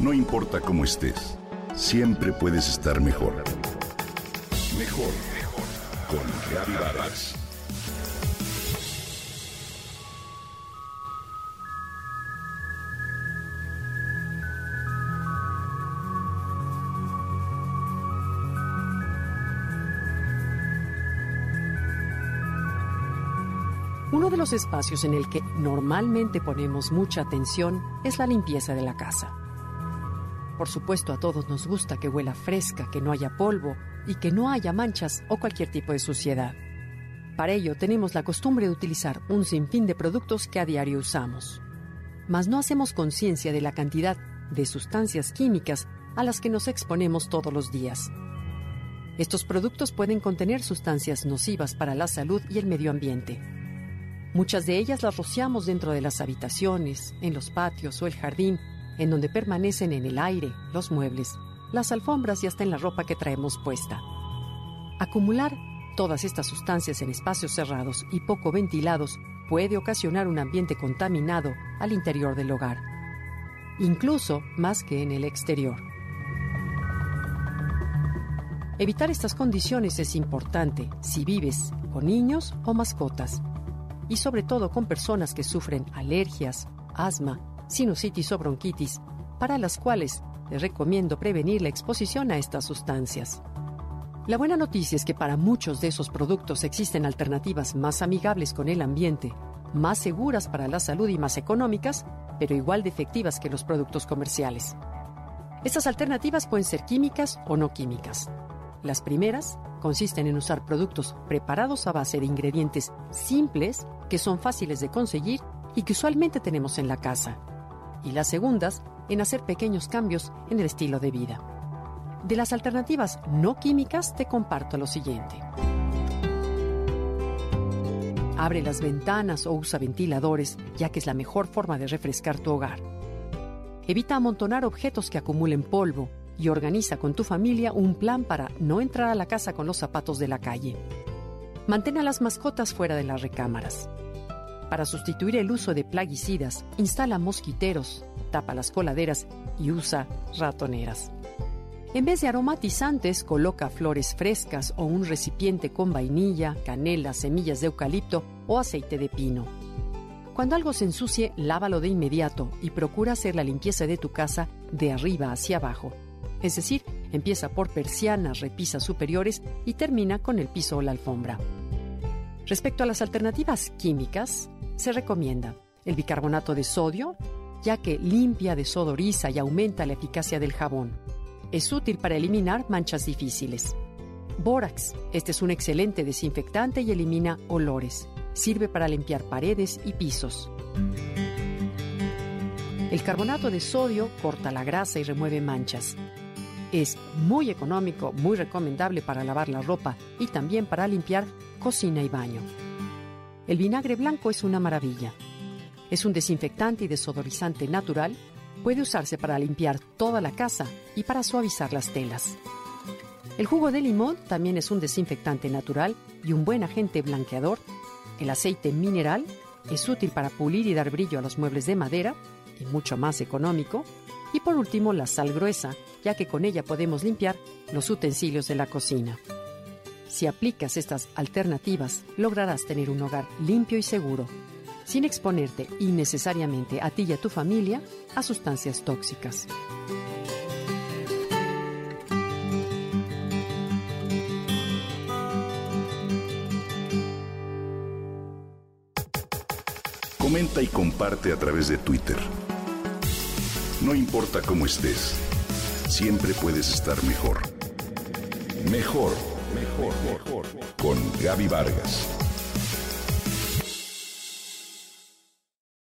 No importa cómo estés, siempre puedes estar mejor. Mejor, mejor. Con Reavivadas. Uno de los espacios en el que normalmente ponemos mucha atención es la limpieza de la casa. Por supuesto, a todos nos gusta que huela fresca, que no haya polvo y que no haya manchas o cualquier tipo de suciedad. Para ello tenemos la costumbre de utilizar un sinfín de productos que a diario usamos. Mas no hacemos conciencia de la cantidad de sustancias químicas a las que nos exponemos todos los días. Estos productos pueden contener sustancias nocivas para la salud y el medio ambiente. Muchas de ellas las rociamos dentro de las habitaciones, en los patios o el jardín, en donde permanecen en el aire, los muebles, las alfombras y hasta en la ropa que traemos puesta. Acumular todas estas sustancias en espacios cerrados y poco ventilados puede ocasionar un ambiente contaminado al interior del hogar, incluso más que en el exterior. Evitar estas condiciones es importante si vives con niños o mascotas y sobre todo con personas que sufren alergias, asma, sinusitis o bronquitis, para las cuales les recomiendo prevenir la exposición a estas sustancias. La buena noticia es que para muchos de esos productos existen alternativas más amigables con el ambiente, más seguras para la salud y más económicas, pero igual de efectivas que los productos comerciales. Estas alternativas pueden ser químicas o no químicas. Las primeras consisten en usar productos preparados a base de ingredientes simples que son fáciles de conseguir y que usualmente tenemos en la casa. Y las segundas en hacer pequeños cambios en el estilo de vida. De las alternativas no químicas te comparto lo siguiente. Abre las ventanas o usa ventiladores, ya que es la mejor forma de refrescar tu hogar. Evita amontonar objetos que acumulen polvo y organiza con tu familia un plan para no entrar a la casa con los zapatos de la calle. Mantén a las mascotas fuera de las recámaras. Para sustituir el uso de plaguicidas, instala mosquiteros, tapa las coladeras y usa ratoneras. En vez de aromatizantes, coloca flores frescas o un recipiente con vainilla, canela, semillas de eucalipto o aceite de pino. Cuando algo se ensucie, lávalo de inmediato y procura hacer la limpieza de tu casa de arriba hacia abajo. Es decir, empieza por persianas, repisas superiores y termina con el piso o la alfombra. Respecto a las alternativas químicas, se recomienda el bicarbonato de sodio, ya que limpia, desodoriza y aumenta la eficacia del jabón. Es útil para eliminar manchas difíciles. Bórax. Este es un excelente desinfectante y elimina olores. Sirve para limpiar paredes y pisos. El carbonato de sodio corta la grasa y remueve manchas. Es muy económico, muy recomendable para lavar la ropa y también para limpiar cocina y baño. El vinagre blanco es una maravilla. Es un desinfectante y desodorizante natural puede usarse para limpiar toda la casa y para suavizar las telas. El jugo de limón también es un desinfectante natural y un buen agente blanqueador. El aceite mineral es útil para pulir y dar brillo a los muebles de madera y mucho más económico. Y por último, la sal gruesa, ya que con ella podemos limpiar los utensilios de la cocina. Si aplicas estas alternativas, lograrás tener un hogar limpio y seguro, sin exponerte innecesariamente a ti y a tu familia a sustancias tóxicas. Comenta y comparte a través de Twitter. No importa cómo estés, siempre puedes estar mejor. Mejor, mejor, mejor. Con Gaby Vargas.